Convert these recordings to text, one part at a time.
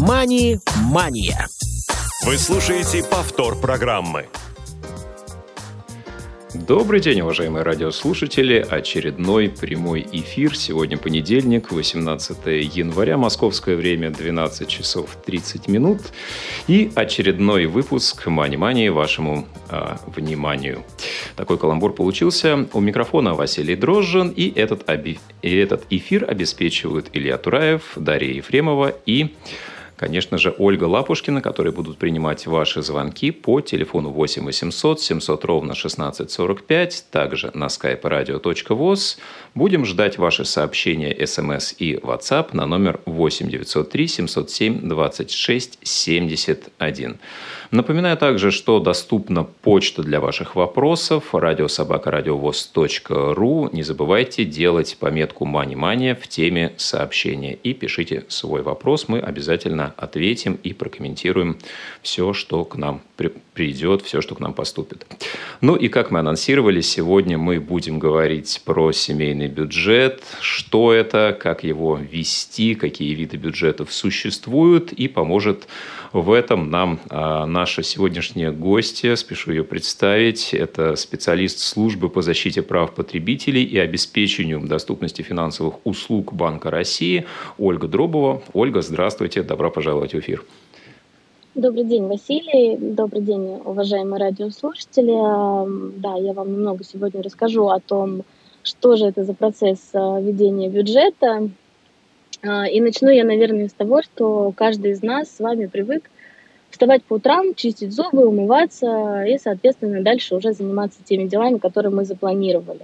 «Мани-мания». Вы слушаете повтор программы. Добрый день, уважаемые радиослушатели. Очередной прямой эфир. Сегодня понедельник, 18 января, московское время, 12 часов 30 минут. И очередной выпуск «Мани-мани» вашему э, вниманию. Такой каламбур получился. У микрофона Василий Дрожжин. И этот, оби... и этот эфир обеспечивают Илья Тураев, Дарья Ефремова и конечно же, Ольга Лапушкина, которые будут принимать ваши звонки по телефону 8 800 700 ровно 1645, также на skype radio.voz. Будем ждать ваши сообщения, смс и WhatsApp на номер 8 903 707 26 71. Напоминаю также, что доступна почта для ваших вопросов радиособакарадиовоз.ру. Не забывайте делать пометку «Мани-мания» в теме сообщения и пишите свой вопрос. Мы обязательно ответим и прокомментируем все, что к нам придет, все, что к нам поступит. Ну и как мы анонсировали, сегодня мы будем говорить про семейный бюджет, что это, как его вести, какие виды бюджетов существуют и поможет в этом нам а, наша сегодняшняя гостья, спешу ее представить, это специалист службы по защите прав потребителей и обеспечению доступности финансовых услуг Банка России Ольга Дробова. Ольга, здравствуйте, добро пожаловать в эфир. Добрый день, Василий. Добрый день, уважаемые радиослушатели. Да, я вам немного сегодня расскажу о том, что же это за процесс а, ведения бюджета. А, и начну я, наверное, с того, что каждый из нас с вами привык вставать по утрам, чистить зубы, умываться и, соответственно, дальше уже заниматься теми делами, которые мы запланировали.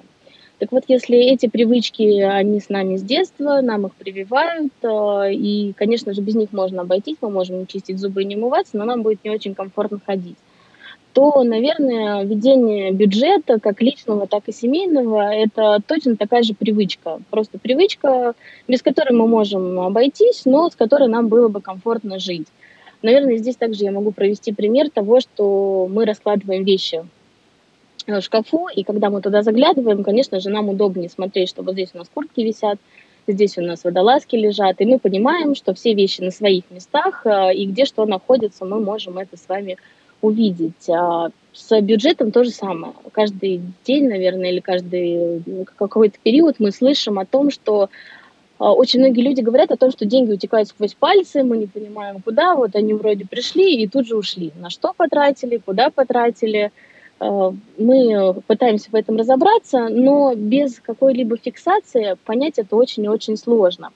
Так вот, если эти привычки, они с нами с детства, нам их прививают, э, и, конечно же, без них можно обойтись, мы можем не чистить зубы и не умываться, но нам будет не очень комфортно ходить то, наверное, ведение бюджета, как личного, так и семейного, это точно такая же привычка. Просто привычка, без которой мы можем обойтись, но с которой нам было бы комфортно жить. Наверное, здесь также я могу провести пример того, что мы раскладываем вещи в шкафу, и когда мы туда заглядываем, конечно же, нам удобнее смотреть, что вот здесь у нас куртки висят, здесь у нас водолазки лежат, и мы понимаем, что все вещи на своих местах, э, и где что находится, мы можем это с вами увидеть. А с бюджетом то же самое. Каждый день, наверное, или каждый ну, какой-то период мы слышим о том, что очень многие люди говорят о том, что деньги утекают сквозь пальцы, мы не понимаем, куда, вот они вроде пришли и тут же ушли. На что потратили, куда потратили, Э, мы пытаемся в этом разобраться, но без какой-либо фиксации понять это очень и очень сложно.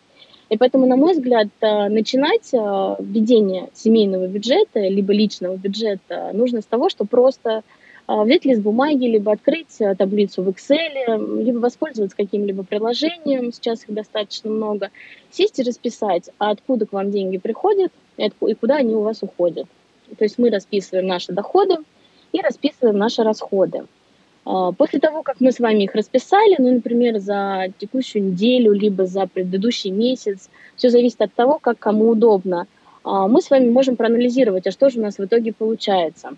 И поэтому, на мой взгляд, э, начинать введение семейного бюджета либо личного бюджета нужно с того, что просто взять лист бумаги, либо открыть таблицу в Excel, либо воспользоваться каким-либо приложением, сейчас их достаточно много, сесть и расписать, откуда к вам деньги приходят и куда они у вас уходят. То есть мы расписываем наши доходы, и расписываем наши расходы. А, после того, как мы с вами их расписали, ну, например, за текущую неделю, либо за предыдущий месяц, все зависит от того, как кому удобно, а, мы с вами можем проанализировать, а что же у нас в итоге получается.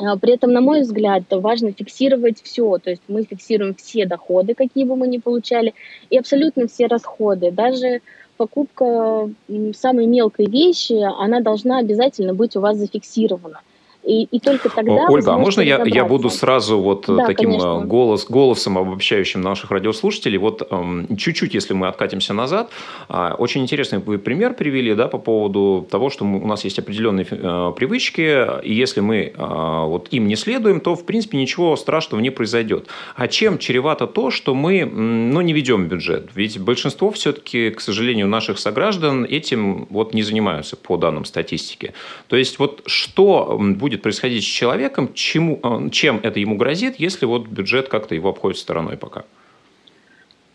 А, при этом, на мой взгляд, важно фиксировать все, то есть мы фиксируем все доходы, какие бы мы ни получали, и абсолютно все расходы. Даже покупка самой мелкой вещи, она должна обязательно быть у вас зафиксирована. И, и только тогда... Ольга, а можно я, я буду сразу вот э, да, таким э, голос, голосом обобщающим наших радиослушателей? Вот эм, чуть-чуть, если мы откатимся назад, э, очень интересный вы пример привели да, по поводу того, что мы, у нас есть определенные э, привычки, и если мы вот им не следуем, то, в принципе, ничего страшного не произойдет. А чем чревато то, что мы ну, не ведем бюджет? Ведь большинство все-таки, к сожалению, наших сограждан этим вот не занимаются по данным статистики. То есть вот что будет будет происходить с человеком, чему, э, чем это ему грозит, если вот бюджет как-то его обходит стороной пока?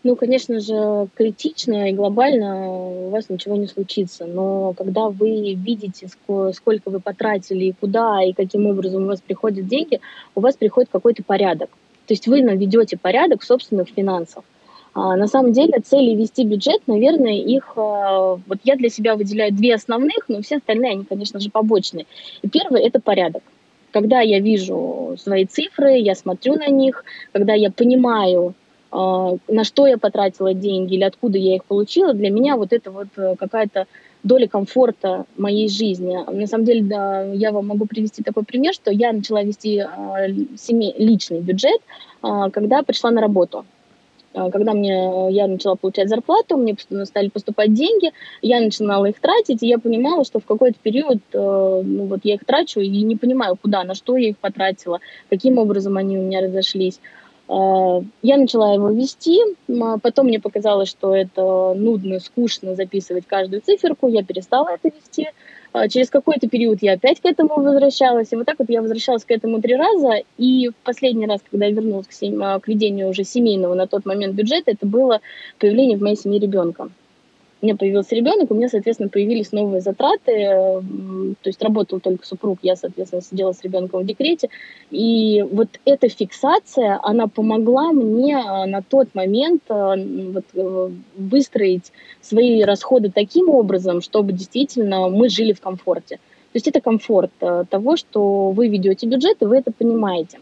Ну, конечно же, критично и глобально у вас ничего не случится. Но когда вы видите, сколько вы потратили, и куда, и каким образом у вас приходят деньги, у вас приходит какой-то порядок. То есть вы наведете порядок в собственных финансах. А, на самом деле цели вести бюджет, наверное, их а, вот я для себя выделяю две основных, но все остальные, они, конечно же, побочные. И первое – это порядок. Когда я вижу свои цифры, я смотрю на них, когда я понимаю, а, на что я потратила деньги или откуда я их получила, для меня вот это вот э, какая-то доля комфорта моей жизни. На самом деле, да, я вам могу привести такой пример, что я начала вести семей, личный бюджет, а, когда пришла на работу. А, когда мне, я начала получать зарплату, мне стали поступать деньги, я начинала их тратить, и я понимала, что в какой-то период э, ну, вот я их трачу и не понимаю, куда, на что я их потратила, каким образом они у меня разошлись. А, я начала его вести, потом мне показалось, что это нудно, скучно записывать каждую циферку, я перестала это вести. А, через какой-то период я опять к этому возвращалась, и вот так вот я возвращалась к этому три раза, и последний раз, когда я вернулась к. А, к ведению уже семейного на тот момент бюджета, это было появление в моей семье ребенка у меня появился ребенок, у меня, соответственно, появились новые затраты. То есть работал только супруг, я, соответственно, сидела с ребенком в декрете. И вот эта фиксация, она помогла мне а, на тот момент а, вот, э, выстроить свои расходы таким образом, чтобы действительно мы жили в комфорте. То есть это комфорт э, того, что вы ведете бюджет, и вы это понимаете.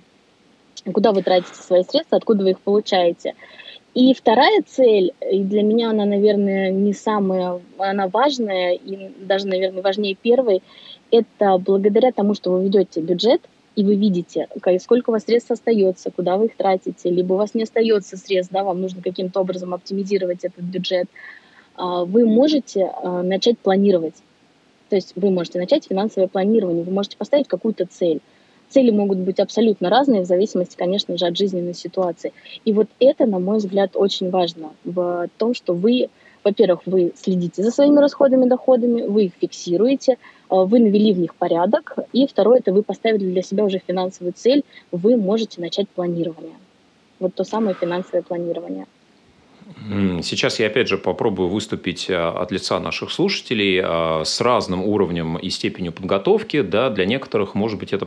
Куда вы тратите свои средства, откуда вы их получаете. И вторая цель, и для меня она, наверное, не самая, она важная, и даже, наверное, важнее первой, это благодаря тому, что вы ведете бюджет, и вы видите, сколько у вас средств остается, куда вы их тратите, либо у вас не остается средств, да, вам нужно каким-то образом оптимизировать этот бюджет, а, вы можете а, начать планировать. То есть вы можете начать финансовое планирование, вы можете поставить какую-то цель. Цели могут быть абсолютно разные, в зависимости, конечно же, от жизненной ситуации. И вот это, на мой взгляд, очень важно в том, что вы, во-первых, вы следите за своими расходами, доходами, вы их фиксируете, э, вы навели в них порядок, и второе, это вы поставили для себя уже финансовую цель, вы можете начать планирование. Вот то самое финансовое планирование. Сейчас я опять же попробую выступить а, от лица наших слушателей а, с разным уровнем и степенью подготовки. Да, для некоторых, может быть, это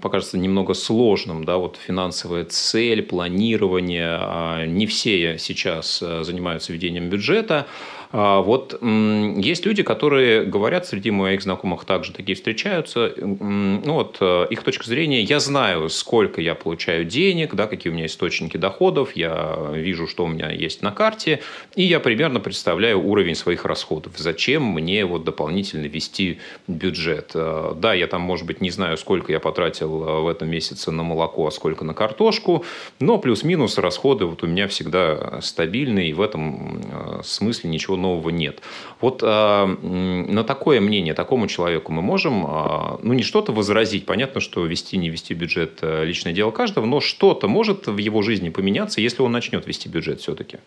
покажется немного сложным. Да, вот финансовая цель, планирование. А, не все сейчас занимаются ведением бюджета. А, вот есть люди, которые говорят, среди моих знакомых также такие встречаются, ну вот э, их точка зрения, я знаю, сколько я получаю денег, да, какие у меня источники доходов, я вижу, что у меня есть на карте, и я примерно представляю уровень своих расходов. Зачем мне вот дополнительно вести бюджет? Э, да, я там, может быть, не знаю, сколько я потратил э, в этом месяце на молоко, а сколько на картошку, но плюс-минус расходы вот у меня всегда стабильные, и в этом смысле ничего нового нет. Вот э, на такое мнение, такому человеку мы можем, э, ну, не что-то возразить. Понятно, что вести, не вести бюджет – личное дело каждого, но что-то может в его жизни поменяться, если он начнет вести бюджет все-таки?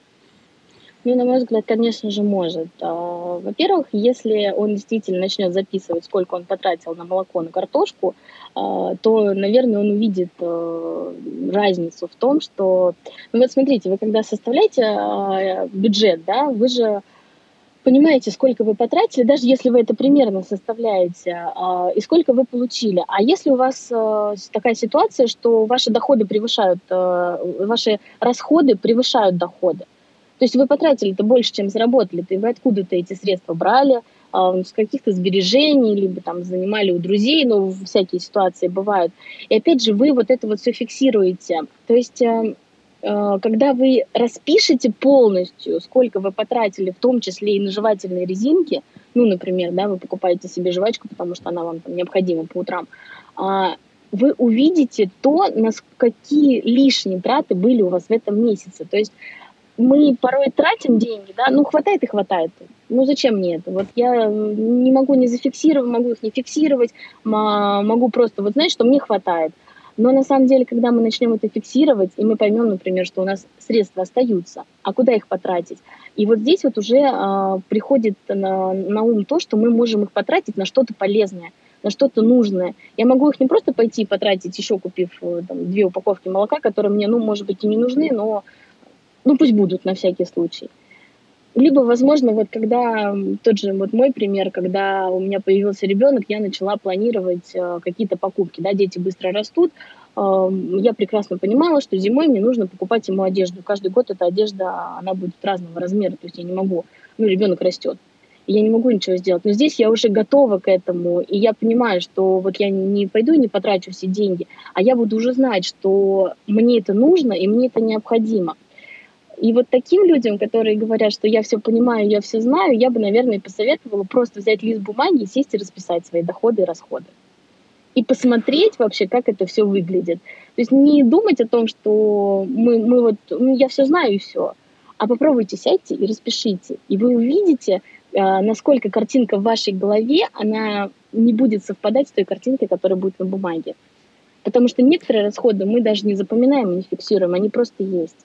Ну, на мой взгляд, конечно же, может. А, во-первых, если он действительно начнет записывать, сколько он потратил на молоко, на картошку, а, то, наверное, он увидит э, разницу в том, что... Ну вот смотрите, вы когда составляете а, бюджет, да, вы же понимаете, сколько вы потратили, даже если вы это примерно составляете, э, и сколько вы получили. А если у вас э, такая ситуация, что ваши доходы превышают, э, ваши расходы превышают доходы, то есть вы потратили это больше, чем заработали, то вы откуда-то эти средства брали, с каких-то сбережений, либо там занимали у друзей, но всякие ситуации бывают. И опять же, вы вот это вот все фиксируете. То есть э, Э, когда вы распишете полностью, сколько вы потратили, в том числе и на жевательные резинки, ну, например, да, вы покупаете себе жвачку, потому что она вам там, необходима по утрам, а, вы увидите то, на какие лишние траты были у вас в этом месяце. То есть мы порой тратим деньги, да, ну, хватает и хватает. Ну, зачем мне это? Вот я не могу не зафиксировать, могу их не фиксировать, могу просто, вот знаешь, что мне хватает. Но на самом деле, когда мы начнем это фиксировать, и мы поймем, например, что у нас средства остаются, а куда их потратить? И вот здесь вот уже э, приходит на, на ум то, что мы можем их потратить на что-то полезное, на что-то нужное. Я могу их не просто пойти потратить, еще купив э, там, две упаковки молока, которые мне, ну, может быть, и не нужны, но ну, пусть будут на всякий случай. Либо, возможно, вот когда тот же вот мой пример, когда у меня появился ребенок, я начала планировать э, какие-то покупки. Да, дети быстро растут. Я прекрасно понимала, что зимой мне нужно покупать ему одежду. Каждый год эта одежда, она будет разного размера. То есть я не могу, ну, ребенок растет. Я не могу ничего сделать. Но здесь я уже готова к этому, и я понимаю, что вот я не пойду и не потрачу все деньги, а я буду уже знать, что мне это нужно и мне это необходимо. И вот таким людям, которые говорят, что я все понимаю, я все знаю, я бы, наверное, посоветовала просто взять лист бумаги и сесть и расписать свои доходы и расходы. И посмотреть вообще, как это все выглядит. То есть не думать о том, что мы, мы вот, ну, я все знаю и все, а попробуйте сядьте и распишите. И вы увидите, а, насколько картинка в вашей голове, она не будет совпадать с той картинкой, которая будет на бумаге. Потому что некоторые расходы мы даже не запоминаем не фиксируем, они просто есть.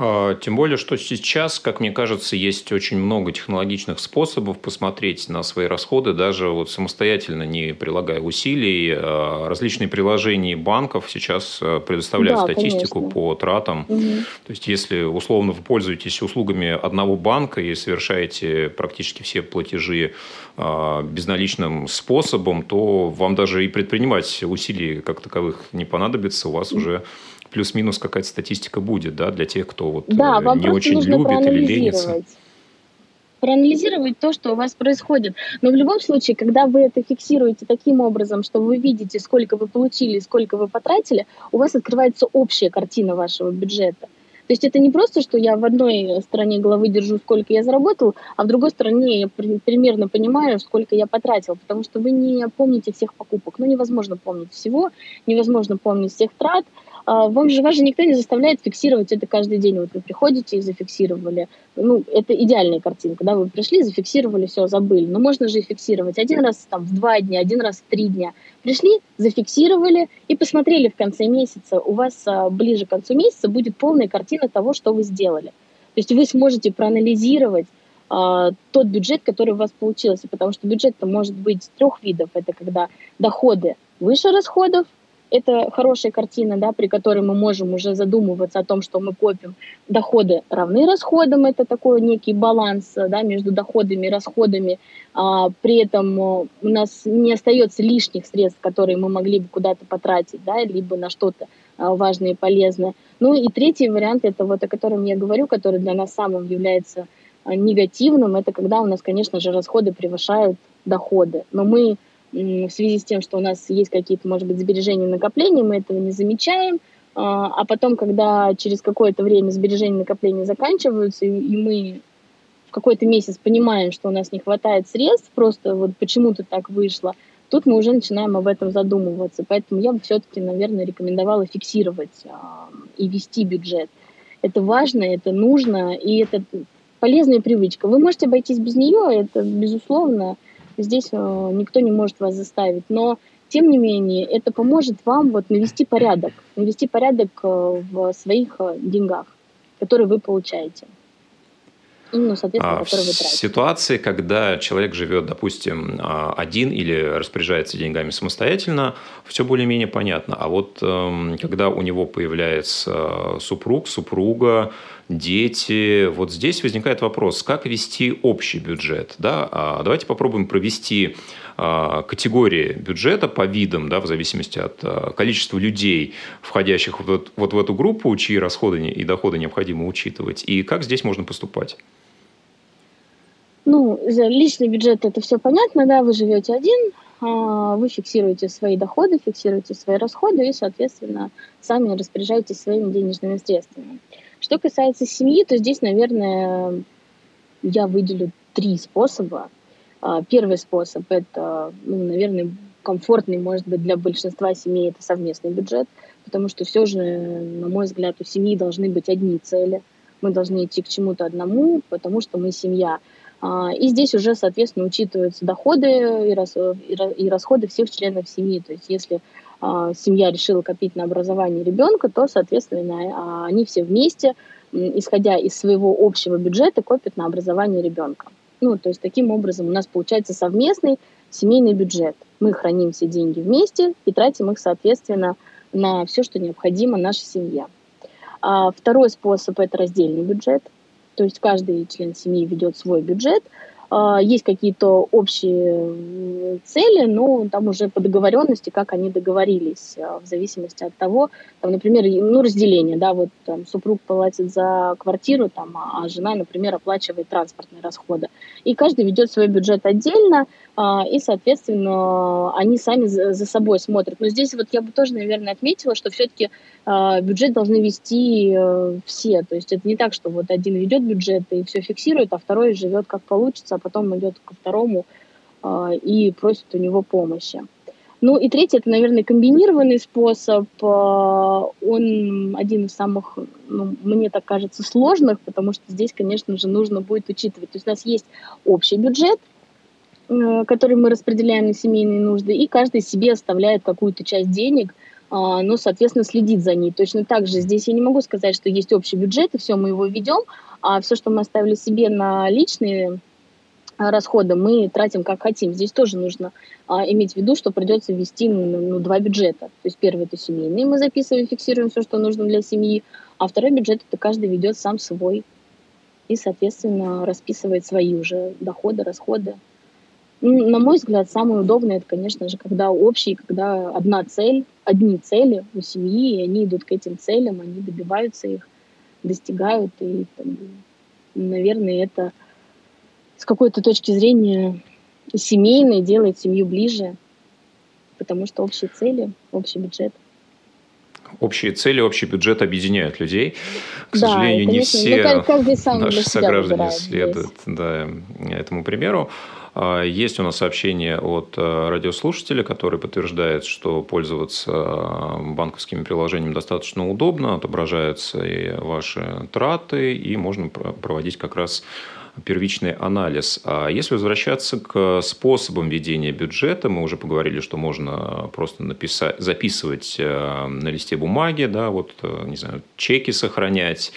А, тем более, что сейчас, как мне кажется, есть очень много технологичных способов посмотреть на свои расходы, даже вот самостоятельно, не прилагая усилий. А, различные приложения банков сейчас а, предоставляют да, статистику конечно. по тратам. Угу. То есть, если условно вы пользуетесь услугами одного банка и совершаете практически все платежи безналичным способом, то вам даже и предпринимать усилий как таковых не понадобится, у вас уже плюс-минус какая-то статистика будет, да, для тех, кто вот да, э, вам не очень любит или ленится. Проанализировать то, что у вас происходит. Но в любом случае, когда вы это фиксируете таким образом, что вы видите, сколько вы получили, сколько вы потратили, у вас открывается общая картина вашего бюджета. То есть это не просто, что я в одной стороне головы держу, сколько я заработал, а в другой стороне я примерно понимаю, сколько я потратил, потому что вы не помните всех покупок. Ну, невозможно помнить всего, невозможно помнить всех трат, вам же, вас же никто не заставляет фиксировать это каждый день. Вот вы приходите и зафиксировали. Ну, это идеальная картинка, да, вы пришли, зафиксировали, все, забыли. Но можно же и фиксировать один раз там в два дня, один раз в три дня. Пришли, зафиксировали и посмотрели в конце месяца. У вас а, ближе к концу месяца будет полная картина того, что вы сделали. То есть вы сможете проанализировать а, тот бюджет, который у вас получился, потому что бюджет-то может быть трех видов. Это когда доходы выше расходов, это хорошая картина, да, при которой мы можем уже задумываться о том, что мы копим. Доходы равны расходам, это такой некий баланс да, между доходами и расходами. А, при этом э, у нас не остается лишних средств, которые мы могли бы куда-то потратить, да, либо на что-то а, важное и полезное. Ну и третий вариант, это вот о котором я говорю, который для нас самым является а, негативным, это когда у нас, конечно же, расходы превышают доходы. Но мы в связи с тем, что у нас есть какие-то, может быть, сбережения, накопления, мы этого не замечаем, а, а потом, когда через какое-то время сбережения, накопления заканчиваются, и мы в какой-то месяц понимаем, что у нас не хватает средств, просто вот почему-то так вышло, тут мы уже начинаем об этом задумываться. Поэтому я бы все-таки, наверное, рекомендовала фиксировать а, и вести бюджет. Это важно, это нужно, и это полезная привычка. Вы можете обойтись без нее, это безусловно, здесь э, никто не может вас заставить. Но, тем не менее, это поможет вам вот навести порядок, навести порядок э, в своих э, деньгах, которые вы получаете. Ну, соответственно, а. В ситуации, когда человек живет, допустим, а, один или распоряжается деньгами самостоятельно, все более-менее понятно. А вот эм, когда у него появляется супруг, супруга, дети. Вот здесь возникает вопрос, как вести общий бюджет. Да? А давайте попробуем провести категории бюджета по видам, да, в зависимости от а, количества людей, входящих вот, вот в эту группу, чьи расходы и доходы необходимо учитывать, и как здесь можно поступать? Ну, за личный бюджет это все понятно, да, вы живете один, а, вы фиксируете свои доходы, фиксируете свои расходы и, соответственно, сами распоряжаетесь своими денежными средствами. Что касается семьи, то здесь, наверное, я выделю три способа. А, первый способ – это, ну, наверное, комфортный, может быть, для большинства семей – это совместный бюджет, потому что все же, на мой взгляд, у семьи должны быть одни цели. Мы должны идти к чему-то одному, потому что мы семья. А, и здесь уже, соответственно, учитываются доходы и расходы всех членов семьи. То есть если а, семья решила копить на образование ребенка, то, соответственно, они все вместе, исходя из своего общего бюджета, копят на образование ребенка. Ну, то есть таким образом у нас получается совместный семейный бюджет. Мы храним все деньги вместе и тратим их, соответственно, на все, что необходимо нашей семье. А второй способ – это раздельный бюджет. То есть каждый член семьи ведет свой бюджет, есть какие-то общие цели, но там уже по договоренности, как они договорились, а, в зависимости от того, там, например, ну, разделение, да, вот там супруг платит за квартиру, там, а жена, например, оплачивает транспортные расходы. И каждый ведет свой бюджет отдельно, и, соответственно, они сами за собой смотрят. Но здесь вот я бы тоже, наверное, отметила, что все-таки бюджет должны вести э, все. То есть это не так, что вот один ведет бюджет и все фиксирует, а второй живет как получится, а потом идет ко второму э, и просит у него помощи. Ну и третий, это, наверное, комбинированный способ. Э, он один из самых, ну, мне так кажется, сложных, потому что здесь, конечно же, нужно будет учитывать. То есть у нас есть общий бюджет, э, который мы распределяем на семейные нужды, и каждый себе оставляет какую-то часть денег, ну, соответственно, следит за ней. Точно так же здесь я не могу сказать, что есть общий бюджет, и все, мы его ведем, а все, что мы оставили себе на личные расходы мы тратим как хотим. Здесь тоже нужно а, иметь в виду, что придется ввести ну, ну, два бюджета. То есть первый это семейный, мы записываем, фиксируем все, что нужно для семьи, а второй бюджет это каждый ведет сам свой и, соответственно, расписывает свои уже доходы, расходы. Ну, на мой взгляд, самое удобное это, конечно же, когда общий, когда одна цель, одни цели у семьи, и они идут к этим целям, они добиваются их, достигают, и, там, наверное, это с какой-то точки зрения семейной делает семью ближе, потому что общие цели, общий бюджет. Общие цели, общий бюджет объединяют людей. К да, сожалению, не все наши сограждане следуют да, этому примеру. А, есть у нас сообщение от э, радиослушателя, который подтверждает, что пользоваться э, банковскими приложениями достаточно удобно, отображаются и ваши траты, и можно проводить как раз первичный анализ. А если возвращаться к способам ведения бюджета, мы уже поговорили, что можно просто написать, записывать э, на листе бумаги, да, вот, э, не знаю, чеки сохранять,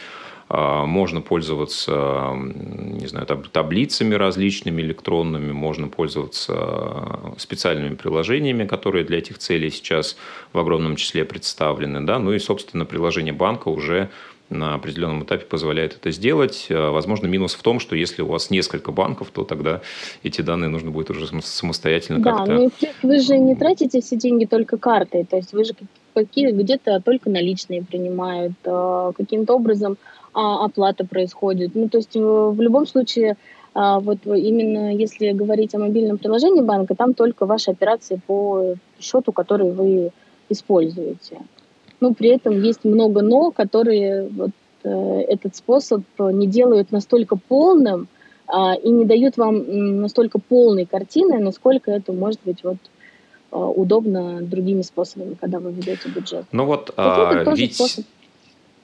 а, можно пользоваться, не знаю, таблицами различными электронными, можно пользоваться специальными приложениями, которые для этих целей сейчас в огромном числе представлены. Да? Ну и, собственно, приложение банка уже на определенном этапе позволяет это сделать. А, возможно, минус в том, что если у вас несколько банков, то тогда эти данные нужно будет уже самостоятельно да, как-то... Ну, вы же не тратите все деньги только картой, то есть вы же какие где-то только наличные принимают, а, каким-то образом а, оплата происходит. Ну, то есть в любом случае вот именно если говорить о мобильном приложении банка, там только ваши операции по счету, который вы используете но при этом есть много «но», которые вот, э, этот способ не делают настолько полным э, и не дают вам настолько полной картины, насколько это может быть вот э, удобно другими способами, когда вы ведете бюджет. Ну вот, а, ведь... Способ.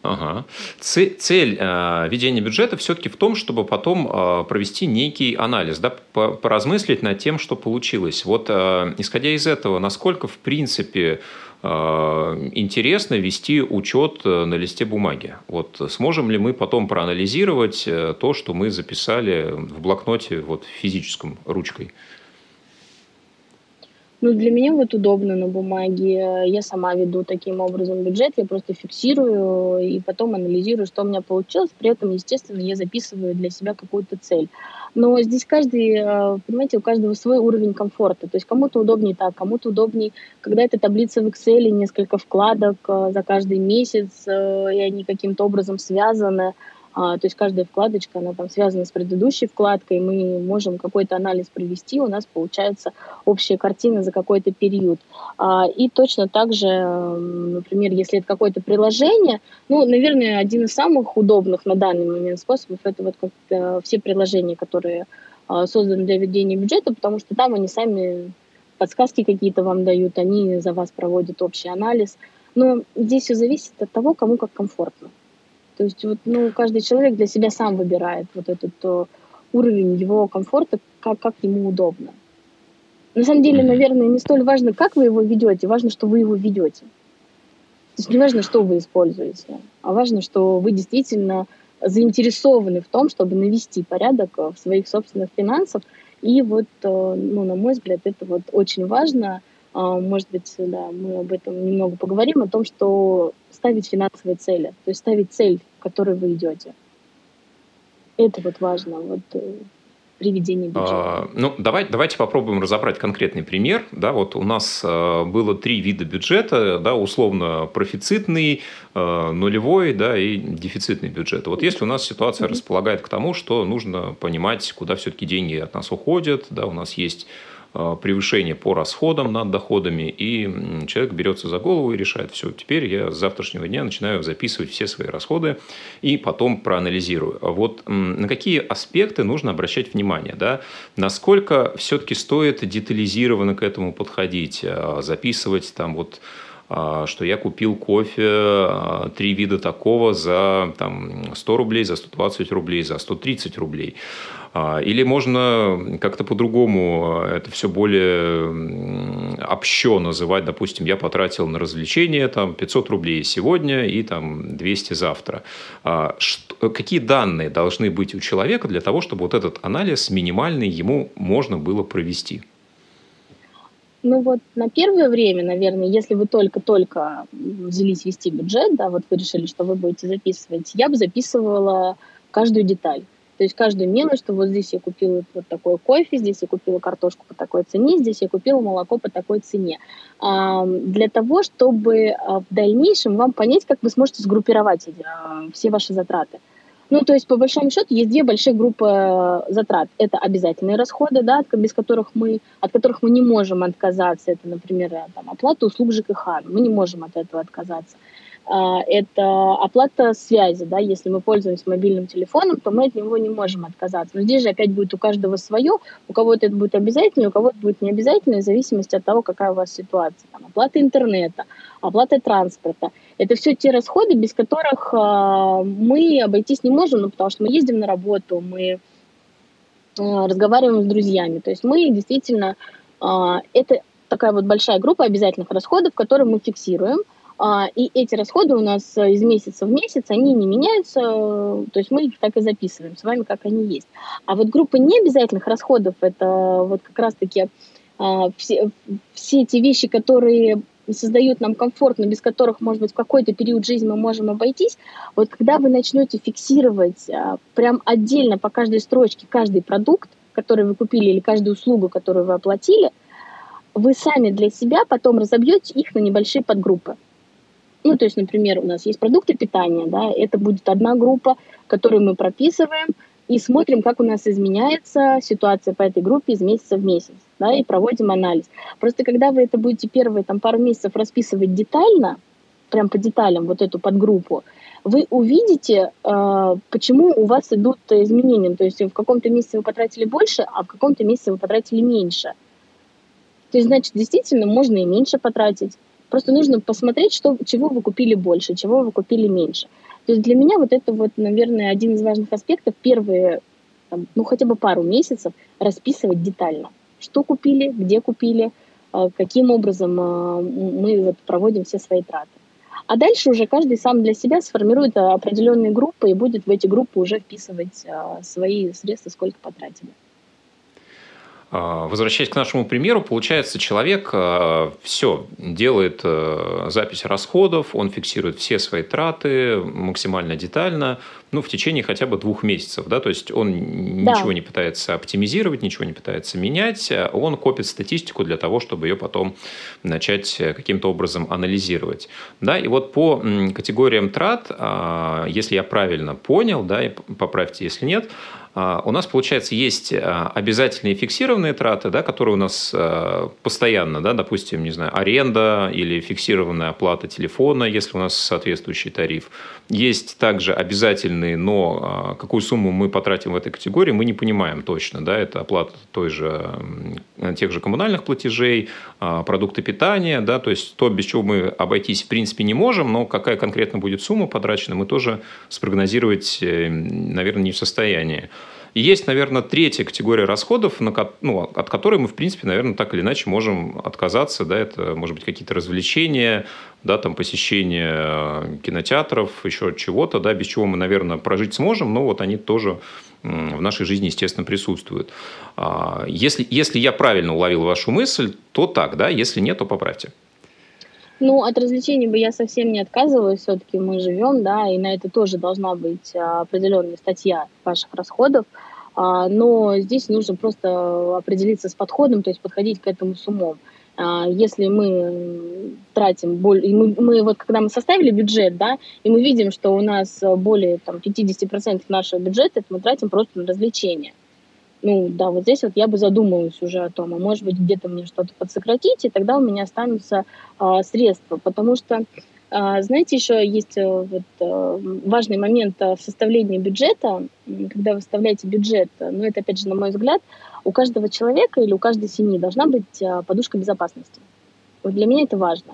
Ага. Цель э, ведения бюджета все-таки в том, чтобы потом э, провести некий анализ, да, поразмыслить над тем, что получилось. Вот э, исходя из этого, насколько в принципе интересно вести учет э, на листе бумаги. Вот сможем ли мы потом проанализировать э, то, что мы записали в блокноте вот физическом ручкой? Ну, для меня вот удобно на бумаге. Я сама веду таким образом бюджет, я просто фиксирую и потом анализирую, что у меня получилось. При этом, естественно, я записываю для себя какую-то цель. Но здесь каждый, э, понимаете, у каждого свой уровень комфорта. То есть кому-то удобнее так, кому-то удобнее, когда это таблица в Excel, несколько вкладок э, за каждый месяц, э, и они каким-то образом связаны. А, то есть каждая вкладочка, она там связана с предыдущей вкладкой, мы можем какой-то анализ провести, у нас получается общая картина за какой-то период. А, и точно так же, например, если это какое-то приложение, ну, наверное, один из самых удобных на данный момент способов это вот как все приложения, которые а, созданы для ведения бюджета, потому что там они сами подсказки какие-то вам дают, они за вас проводят общий анализ. Но здесь все зависит от того, кому как комфортно. То есть вот, ну, каждый человек для себя сам выбирает вот этот то, э, уровень его комфорта, как, как ему удобно. На самом деле, наверное, не столь важно, как вы его ведете, важно, что вы его ведете. То есть не важно, что вы используете, а важно, что вы действительно заинтересованы в том, чтобы навести порядок э, в своих собственных финансах. И вот, э, ну, на мой взгляд, это вот очень важно. А, может быть, да, мы об этом немного поговорим, о том, что ставить финансовые цели, то есть ставить цель, к которой вы идете. Это вот важно. Вот, э, при ведении бюджета. А, ну, давай, давайте попробуем разобрать конкретный пример. Да, вот у нас а, было три вида бюджета, да, условно профицитный, а, нулевой да, и дефицитный бюджет. Вот если у нас ситуация mm-hmm. располагает к тому, что нужно понимать, куда все-таки деньги от нас уходят, да, у нас есть превышение по расходам над доходами, и человек берется за голову и решает, все, теперь я с завтрашнего дня начинаю записывать все свои расходы и потом проанализирую. А вот на какие аспекты нужно обращать внимание, да? насколько все-таки стоит детализированно к этому подходить, а, записывать там вот а, что я купил кофе, три вида такого за там, 100 рублей, за 120 рублей, за 130 рублей. А, или можно как-то по-другому это все более общо называть. Допустим, я потратил на развлечение там, 500 рублей сегодня и там, 200 завтра. А, что, какие данные должны быть у человека для того, чтобы вот этот анализ минимальный ему можно было провести? Ну вот на первое время, наверное, если вы только-только взялись вести бюджет, да, вот вы решили, что вы будете записывать, я бы записывала каждую деталь. То есть каждую мелочь, что вот здесь я купила вот такой кофе, здесь я купила картошку по такой цене, здесь я купила молоко по такой цене. Для того, чтобы а, в дальнейшем вам понять, как вы сможете сгруппировать а, все ваши затраты. Ну, то есть, по большому счету, есть две большие группы э, затрат. Это обязательные расходы, да, без которых мы, от которых мы не можем отказаться. Это, например, там, оплата услуг ЖКХ. Мы не можем от этого отказаться. А, это оплата связи, да, если мы пользуемся мобильным телефоном, то мы от него не можем отказаться. Но здесь же опять будет у каждого свое, у кого-то это будет обязательно, у кого-то будет не обязательно, в зависимости от того, какая у вас ситуация. Там, оплата интернета, оплата транспорта. Это все те расходы, без которых э, мы обойтись не можем, ну, потому что мы ездим на работу, мы э, разговариваем с друзьями. То есть мы действительно, это такая вот большая группа обязательных расходов, которые мы фиксируем – а, и эти расходы у нас э, из месяца в месяц, они не меняются, то есть мы их так и записываем с вами, как они есть. А вот группа необязательных расходов, это вот как раз-таки а, все, все эти вещи, которые создают нам комфорт, но без которых, может быть, в какой-то период жизни мы можем обойтись, вот когда вы начнете фиксировать а, прям отдельно по каждой строчке каждый продукт, который вы купили, или каждую услугу, которую вы оплатили, вы сами для себя потом разобьете их на небольшие подгруппы. Ну, то есть, например, у нас есть продукты питания, да, это будет одна группа, которую мы прописываем и смотрим, как у нас изменяется ситуация по этой группе из месяца в месяц, да, и проводим анализ. Просто когда вы это будете первые там пару месяцев расписывать детально, прям по деталям вот эту подгруппу, вы увидите, э, почему у вас идут изменения. То есть в каком-то месяце вы потратили больше, а в каком-то месяце вы потратили меньше. То есть, значит, действительно можно и меньше потратить. Просто нужно посмотреть, что, чего вы купили больше, чего вы купили меньше. То есть для меня вот это вот, наверное, один из важных аспектов. Первые, там, ну хотя бы пару месяцев расписывать детально, что купили, где купили, а, каким образом а, мы вот проводим все свои траты. А дальше уже каждый сам для себя сформирует определенные группы и будет в эти группы уже вписывать свои средства, сколько потратили. А, возвращаясь к нашему примеру, получается, человек а, все делает а, запись расходов, он фиксирует все свои траты максимально детально, ну, в течение хотя бы двух месяцев, да, то есть он да. ничего не пытается оптимизировать, ничего не пытается менять, он копит статистику для того, чтобы ее потом начать каким-то образом анализировать, да, и вот по категориям трат, если я правильно понял, да, и поправьте, если нет, а, у нас, получается, есть а, обязательные фиксированные траты, да, которые у нас а, постоянно, да, допустим, не знаю, аренда или фиксированная оплата телефона, если у нас соответствующий тариф. Есть также обязательные, но какую сумму мы потратим в этой категории, мы не понимаем точно. Да, это оплата той же, тех же коммунальных платежей, продукты питания, да, то есть то, без чего мы обойтись в принципе не можем, но какая конкретно будет сумма потрачена, мы тоже спрогнозировать, э, наверное, не в состоянии. Есть, наверное, третья категория расходов, на, ну, от которой мы, в принципе, наверное, так или иначе можем отказаться. Да, это, может быть, какие-то развлечения, да, там, посещение э, кинотеатров, еще чего-то, да, без чего мы, наверное, прожить сможем, но вот они тоже в нашей жизни, естественно, присутствуют. А, если, если я правильно уловил вашу мысль, то так, да, если нет, то поправьте. Ну, от развлечений бы я совсем не отказывалась, все-таки мы живем, да, и на это тоже должна быть а, определенная статья ваших расходов. А, но здесь нужно просто определиться с подходом, то есть подходить к этому с умом. А, если мы тратим более... Мы, мы вот когда мы составили бюджет, да, и мы видим, что у нас более там, 50% нашего бюджета мы тратим просто на развлечения. Ну, да, вот здесь вот я бы задумалась уже о том, а может быть где-то мне что-то подсократить, и тогда у меня останутся а, средства, потому что а, знаете, еще есть э, вот э, важный момент э, в составлении бюджета, когда вы составляете бюджет, но это, опять же, на мой взгляд, у каждого человека или у каждой семьи должна быть подушка безопасности. Вот для меня это важно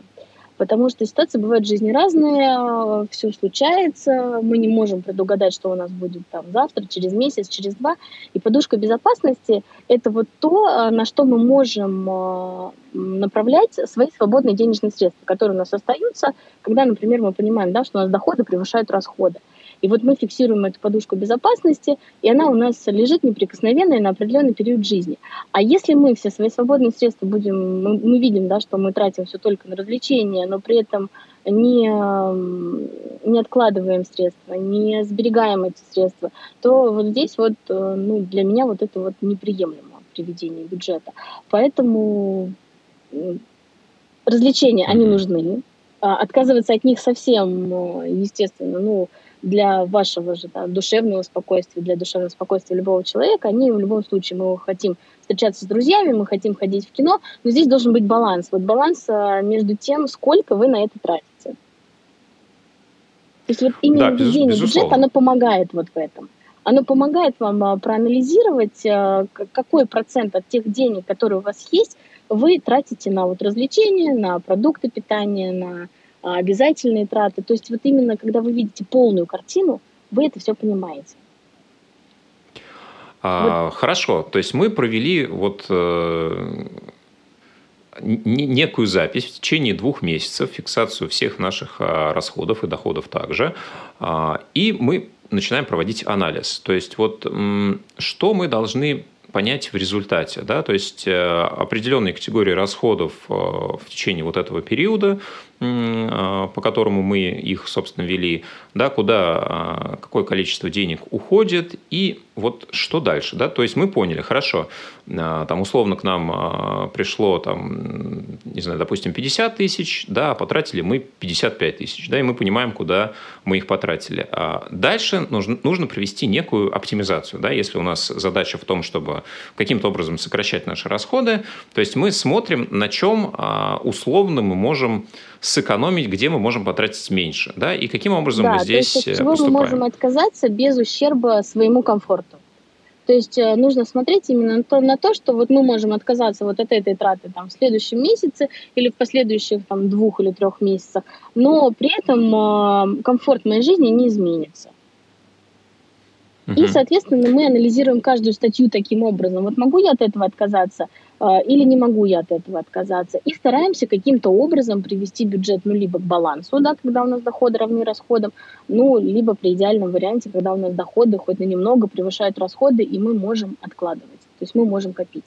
потому что ситуации бывают в жизни разные, все случается, мы не можем предугадать, что у нас будет там завтра, через месяц, через два. И подушка безопасности – это вот то, на что мы можем э, направлять свои свободные денежные средства, которые у нас остаются, когда, например, мы понимаем, да, что у нас доходы превышают расходы. И вот мы фиксируем эту подушку безопасности, и она у нас лежит неприкосновенная на определенный период жизни. А если мы все свои свободные средства будем, мы, мы видим, да, что мы тратим все только на развлечения, но при этом не, не откладываем средства, не сберегаем эти средства, то вот здесь вот, э, ну, для меня вот это вот неприемлемо при ведении бюджета. Поэтому развлечения, они нужны. А отказываться от них совсем, э, естественно, ну, для вашего же да, душевного спокойствия, для душевного спокойствия любого человека, они в любом случае, мы хотим встречаться с друзьями, мы хотим ходить в кино, но здесь должен быть баланс. Вот баланс а, между тем, сколько вы на это тратите. То есть вот именно да, введение бюджета, оно помогает вот в этом. Оно помогает вам а, проанализировать, а, какой процент от тех денег, которые у вас есть, вы тратите на вот развлечения, на продукты питания, на обязательные траты. То есть вот именно когда вы видите полную картину, вы это все понимаете. А, вот. Хорошо, то есть мы провели вот э, некую запись в течение двух месяцев, фиксацию всех наших а, расходов и доходов также, а, и мы начинаем проводить анализ. То есть вот что мы должны понять в результате. Да? То есть э, определенные категории расходов э, в течение вот этого периода а, по которому мы их, собственно, вели, да, куда, а, какое количество денег уходит и вот что дальше, да, то есть мы поняли, хорошо, а, там условно к нам пришло, там, не знаю, допустим, 50 тысяч, да, потратили мы 55 тысяч, да, и мы понимаем, куда мы их потратили. А дальше нужно, нужно провести некую оптимизацию, да, если у нас задача в том, чтобы каким-то образом сокращать наши расходы, то есть мы смотрим, на чем условно мы можем сэкономить, где мы можем потратить меньше, да, и каким образом да, мы здесь то есть, от чего поступаем. мы можем отказаться без ущерба своему комфорту. То есть э, нужно смотреть именно на то, на то, что вот мы можем отказаться вот от этой траты там, в следующем месяце или в последующих там, двух или трех месяцах, но при этом э, комфорт моей жизни не изменится. Uh-huh. И, соответственно, мы анализируем каждую статью таким образом. Вот могу я от этого отказаться э, или не могу я от этого отказаться. И стараемся каким-то образом привести бюджет, ну, либо к балансу, да, когда у нас доходы равны расходам, ну, либо при идеальном варианте, когда у нас доходы хоть на немного превышают расходы, и мы можем откладывать. То есть мы можем копить.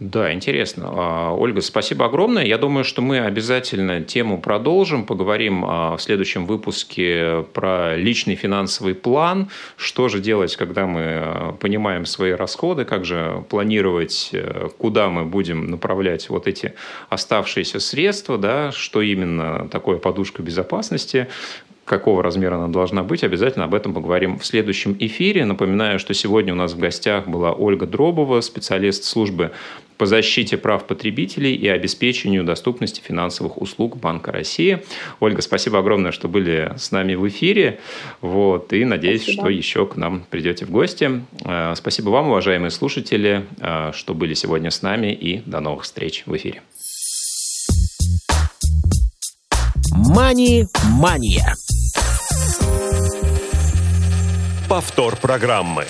Да, интересно. А, Ольга, спасибо огромное. Я думаю, что мы обязательно тему продолжим, поговорим а, в следующем выпуске про личный финансовый план, что же делать, когда мы а, понимаем свои расходы, как же планировать, э, куда мы будем направлять вот эти оставшиеся средства, да, что именно такое подушка безопасности, какого размера она должна быть, обязательно об этом поговорим в следующем эфире. Напоминаю, что сегодня у нас в гостях была Ольга Дробова, специалист службы по защите прав потребителей и обеспечению доступности финансовых услуг Банка России. Ольга, спасибо огромное, что были с нами в эфире. Вот, и надеюсь, спасибо. что еще к нам придете в гости. Э, спасибо вам, уважаемые слушатели, э, что были сегодня с нами. И до новых встреч в эфире. Мани-мания. Повтор программы.